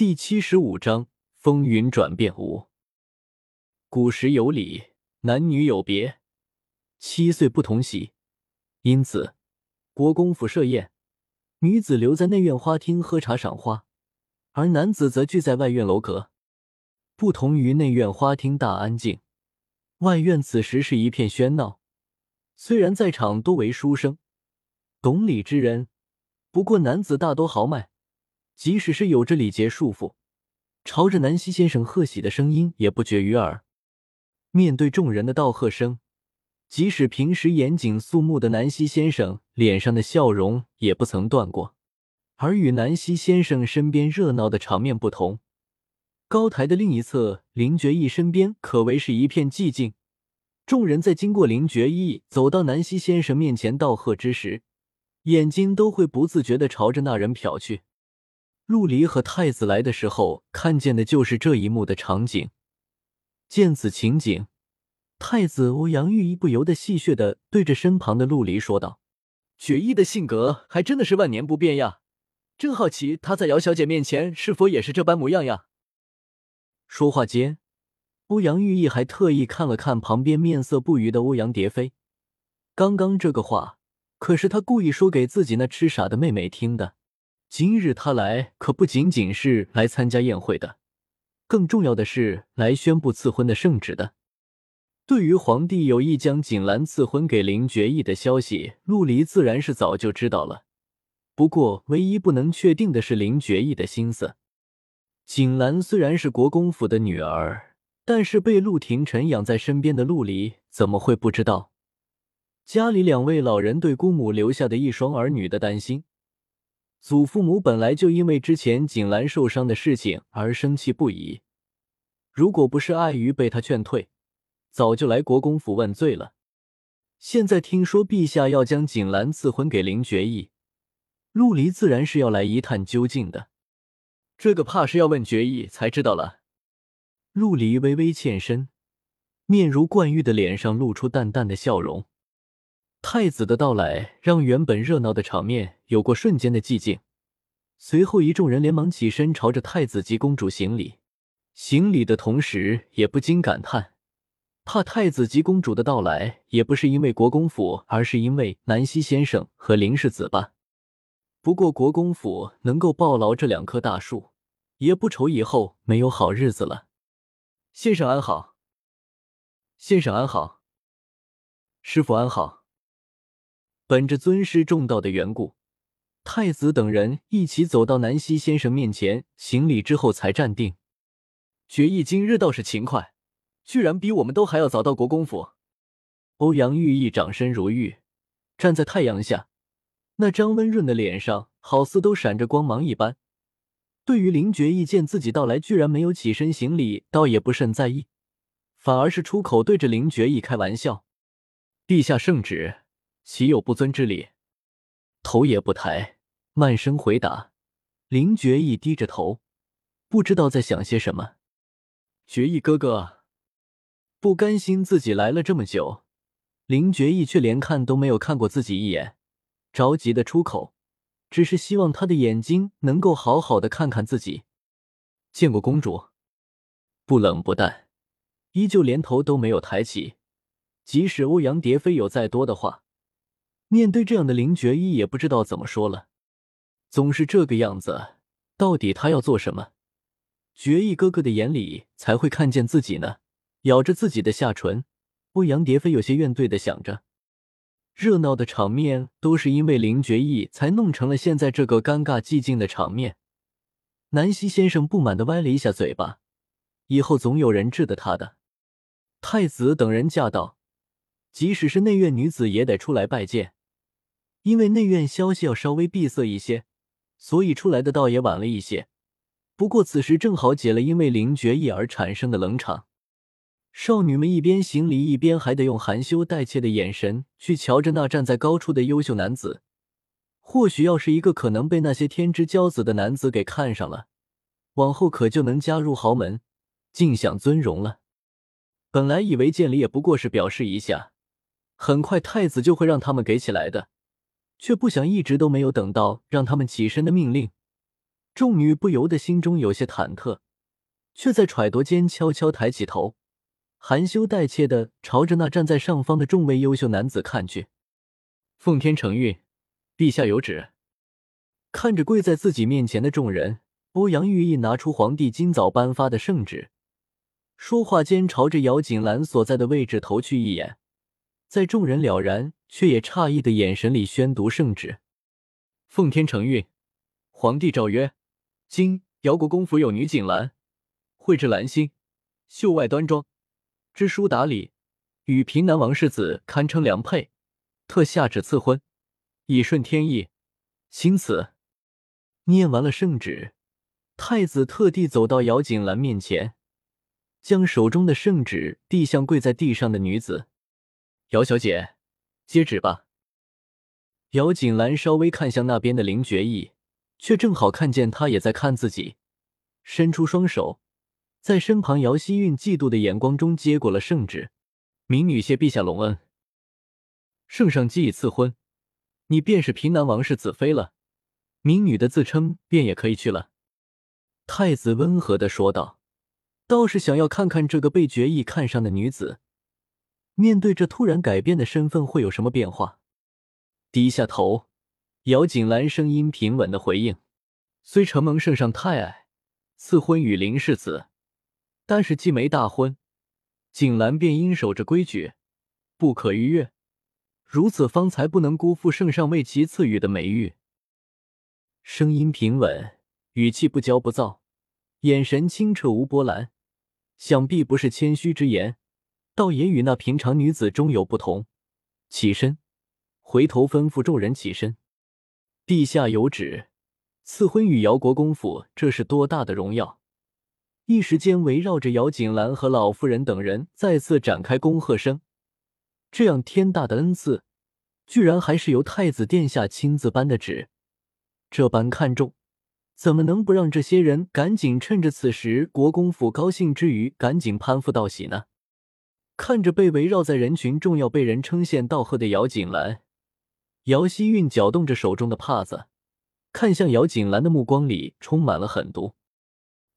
第七十五章风云转变五。古时有礼，男女有别，七岁不同席，因此国公府设宴，女子留在内院花厅喝茶赏花，而男子则聚在外院楼阁。不同于内院花厅大安静，外院此时是一片喧闹。虽然在场多为书生、懂礼之人，不过男子大多豪迈。即使是有着礼节束缚，朝着南希先生贺喜的声音也不绝于耳。面对众人的道贺声，即使平时严谨肃穆的南希先生脸上的笑容也不曾断过。而与南希先生身边热闹的场面不同，高台的另一侧，林觉义身边可谓是一片寂静。众人在经过林觉义走到南希先生面前道贺之时，眼睛都会不自觉地朝着那人瞟去。陆离和太子来的时候，看见的就是这一幕的场景。见此情景，太子欧阳玉一不由得戏谑的对着身旁的陆离说道：“决意的性格还真的是万年不变呀，真好奇他在姚小姐面前是否也是这般模样呀。”说话间，欧阳玉意还特意看了看旁边面色不愉的欧阳蝶飞。刚刚这个话可是他故意说给自己那痴傻的妹妹听的。今日他来可不仅仅是来参加宴会的，更重要的是来宣布赐婚的圣旨的。对于皇帝有意将锦兰赐婚给林觉义的消息，陆离自然是早就知道了。不过，唯一不能确定的是林觉义的心思。锦兰虽然是国公府的女儿，但是被陆廷臣养在身边的陆离怎么会不知道家里两位老人对姑母留下的一双儿女的担心？祖父母本来就因为之前景兰受伤的事情而生气不已，如果不是碍于被他劝退，早就来国公府问罪了。现在听说陛下要将景兰赐婚给林觉义，陆离自然是要来一探究竟的。这个怕是要问觉义才知道了。陆离微微欠身，面如冠玉的脸上露出淡淡的笑容。太子的到来让原本热闹的场面有过瞬间的寂静，随后一众人连忙起身朝着太子及公主行礼，行礼的同时也不禁感叹：怕太子及公主的到来也不是因为国公府，而是因为南希先生和林世子吧。不过国公府能够抱牢这两棵大树，也不愁以后没有好日子了。先生安好，先生安好，师傅安好。本着尊师重道的缘故，太子等人一起走到南希先生面前行礼之后才站定。决意今日倒是勤快，居然比我们都还要早到国公府。欧阳玉意长身如玉，站在太阳下，那张温润的脸上好似都闪着光芒一般。对于林觉意见自己到来，居然没有起身行礼，倒也不甚在意，反而是出口对着林觉意开玩笑：“陛下圣旨。”岂有不尊之理？头也不抬，慢声回答。林觉义低着头，不知道在想些什么。觉义哥哥，不甘心自己来了这么久，林觉义却连看都没有看过自己一眼，着急的出口，只是希望他的眼睛能够好好的看看自己。见过公主，不冷不淡，依旧连头都没有抬起。即使欧阳蝶飞有再多的话。面对这样的林觉一也不知道怎么说了，总是这个样子，到底他要做什么？觉意哥哥的眼里才会看见自己呢？咬着自己的下唇，欧阳蝶飞有些怨怼的想着。热闹的场面都是因为林觉意才弄成了现在这个尴尬寂静的场面。南希先生不满的歪了一下嘴巴，以后总有人治得他的。太子等人驾到，即使是内院女子也得出来拜见。因为内院消息要稍微闭塞一些，所以出来的倒也晚了一些。不过此时正好解了因为林觉意而产生的冷场。少女们一边行礼，一边还得用含羞带怯的眼神去瞧着那站在高处的优秀男子。或许要是一个可能被那些天之骄子的男子给看上了，往后可就能加入豪门，尽享尊荣了。本来以为见礼也不过是表示一下，很快太子就会让他们给起来的。却不想一直都没有等到让他们起身的命令，众女不由得心中有些忐忑，却在揣度间悄悄抬起头，含羞带怯的朝着那站在上方的众位优秀男子看去。奉天承运，陛下有旨。看着跪在自己面前的众人，欧阳玉意拿出皇帝今早颁发的圣旨，说话间朝着姚锦兰所在的位置投去一眼，在众人了然却也诧异的眼神里宣读圣旨。奉天承运，皇帝诏曰：今姚国公府有女锦兰，蕙质兰心，秀外端庄，知书达理，与平南王世子堪称良配，特下旨赐婚，以顺天意。钦此。念完了圣旨，太子特地走到姚锦兰面前，将手中的圣旨递向跪在地上的女子。姚小姐，接旨吧。姚锦兰稍微看向那边的林觉意，却正好看见他也在看自己，伸出双手，在身旁姚希韵嫉妒的眼光中接过了圣旨。民女谢陛下隆恩，圣上既已赐婚，你便是平南王室子妃了。民女的自称便也可以去了。”太子温和的说道，“倒是想要看看这个被决意看上的女子，面对这突然改变的身份会有什么变化。”低下头，姚锦兰声音平稳的回应：“虽承蒙圣上太爱，赐婚与林世子，但是既没大婚，锦兰便应守着规矩，不可逾越。如此方才不能辜负圣上为其赐予的美誉。”声音平稳，语气不骄不躁，眼神清澈无波澜，想必不是谦虚之言，倒也与那平常女子终有不同。起身，回头吩咐众人起身。陛下有旨，赐婚与姚国公府，这是多大的荣耀！一时间，围绕着姚锦兰和老夫人等人再次展开恭贺声。这样天大的恩赐，居然还是由太子殿下亲自颁的旨。这般看重，怎么能不让这些人赶紧趁着此时国公府高兴之余，赶紧攀附道喜呢？看着被围绕在人群中要被人称羡道贺的姚锦兰，姚希韵搅动着手中的帕子，看向姚锦兰的目光里充满了狠毒。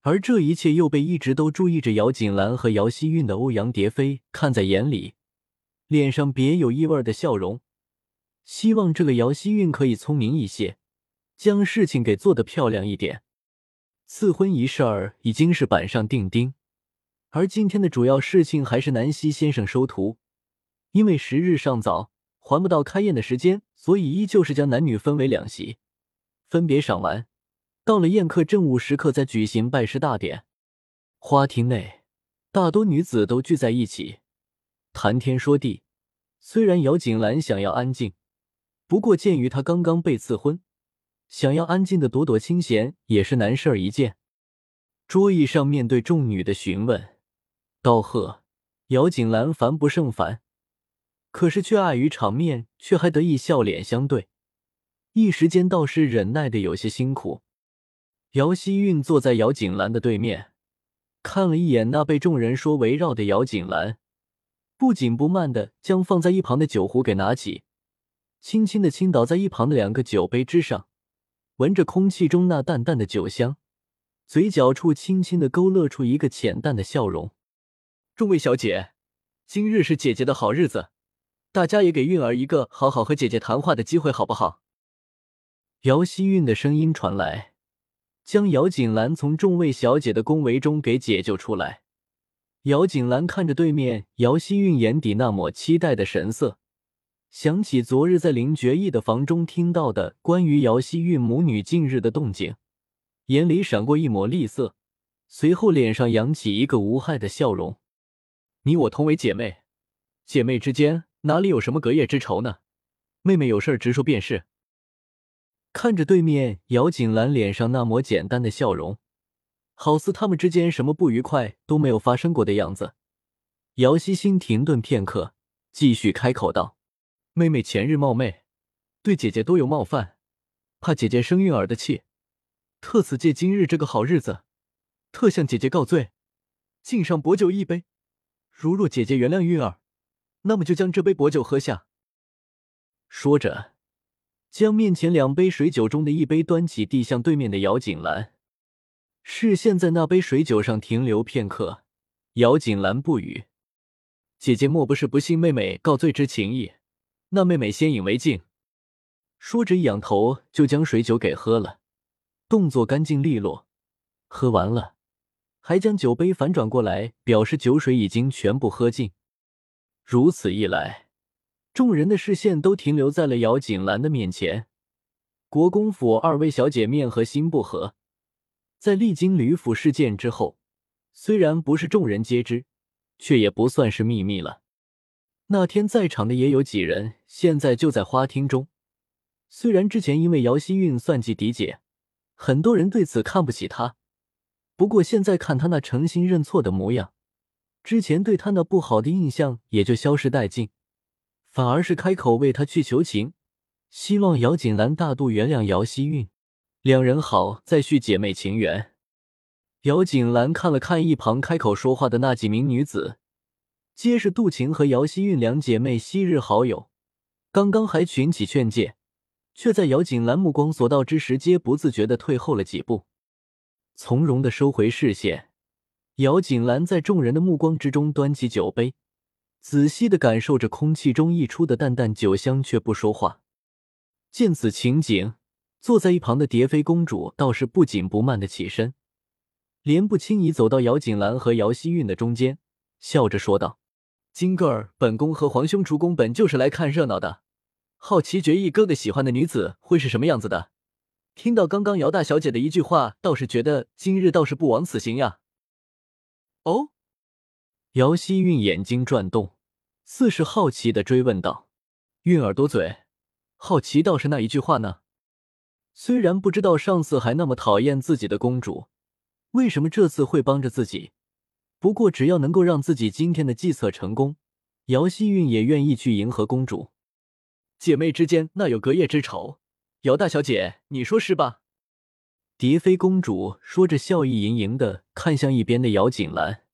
而这一切又被一直都注意着姚锦兰和姚希韵的欧阳蝶飞看在眼里，脸上别有意味的笑容，希望这个姚希韵可以聪明一些。将事情给做得漂亮一点。赐婚一事儿已经是板上钉钉，而今天的主要事情还是南希先生收徒。因为时日尚早，还不到开宴的时间，所以依旧是将男女分为两席，分别赏玩。到了宴客正午时刻，再举行拜师大典。花厅内，大多女子都聚在一起，谈天说地。虽然姚锦兰想要安静，不过鉴于她刚刚被赐婚。想要安静的躲躲清闲也是难事儿一件。桌椅上面对众女的询问、道贺，姚锦兰烦不胜烦，可是却碍于场面，却还得意笑脸相对，一时间倒是忍耐的有些辛苦。姚希韵坐在姚锦兰的对面，看了一眼那被众人说围绕的姚锦兰，不紧不慢的将放在一旁的酒壶给拿起，轻轻的倾倒在一旁的两个酒杯之上。闻着空气中那淡淡的酒香，嘴角处轻轻的勾勒出一个浅淡的笑容。众位小姐，今日是姐姐的好日子，大家也给韵儿一个好好和姐姐谈话的机会，好不好？姚希韵的声音传来，将姚锦兰从众位小姐的恭维中给解救出来。姚锦兰看着对面姚希韵眼底那抹期待的神色。想起昨日在林觉意的房中听到的关于姚希韵母女近日的动静，眼里闪过一抹厉色，随后脸上扬起一个无害的笑容。你我同为姐妹，姐妹之间哪里有什么隔夜之仇呢？妹妹有事直说便是。看着对面姚锦兰脸上那抹简单的笑容，好似他们之间什么不愉快都没有发生过的样子。姚希心停顿片刻，继续开口道。妹妹前日冒昧，对姐姐多有冒犯，怕姐姐生韵儿的气，特此借今日这个好日子，特向姐姐告罪，敬上薄酒一杯。如若姐姐原谅韵儿，那么就将这杯薄酒喝下。说着，将面前两杯水酒中的一杯端起，递向对面的姚锦兰。视线在那杯水酒上停留片刻，姚锦兰不语。姐姐莫不是不信妹妹告罪之情意？那妹妹先饮为敬。说着，一仰头就将水酒给喝了，动作干净利落。喝完了，还将酒杯反转过来，表示酒水已经全部喝尽。如此一来，众人的视线都停留在了姚锦兰的面前。国公府二位小姐面和心不和，在历经吕府事件之后，虽然不是众人皆知，却也不算是秘密了。那天在场的也有几人，现在就在花厅中。虽然之前因为姚希韵算计嫡姐，很多人对此看不起她，不过现在看她那诚心认错的模样，之前对她那不好的印象也就消失殆尽，反而是开口为她去求情，希望姚锦兰大度原谅姚希韵，两人好再续姐妹情缘。姚锦兰看了看一旁开口说话的那几名女子，皆是杜晴和姚希韵两姐妹昔日好友，刚刚还群起劝诫。却在姚锦兰目光所到之时，皆不自觉的退后了几步，从容的收回视线。姚锦兰在众人的目光之中，端起酒杯，仔细的感受着空气中溢出的淡淡酒香，却不说话。见此情景，坐在一旁的蝶妃公主倒是不紧不慢的起身，莲步轻移走到姚锦兰和姚希韵的中间，笑着说道：“金个儿，本宫和皇兄主公本就是来看热闹的。”好奇绝艺哥哥喜欢的女子会是什么样子的？听到刚刚姚大小姐的一句话，倒是觉得今日倒是不枉此行呀。哦，姚希韵眼睛转动，似是好奇的追问道：“韵儿多嘴，好奇倒是那一句话呢？”虽然不知道上次还那么讨厌自己的公主，为什么这次会帮着自己，不过只要能够让自己今天的计策成功，姚希韵也愿意去迎合公主。姐妹之间那有隔夜之仇，姚大小姐，你说是吧？蝶妃公主说着，笑意盈盈的看向一边的姚锦兰。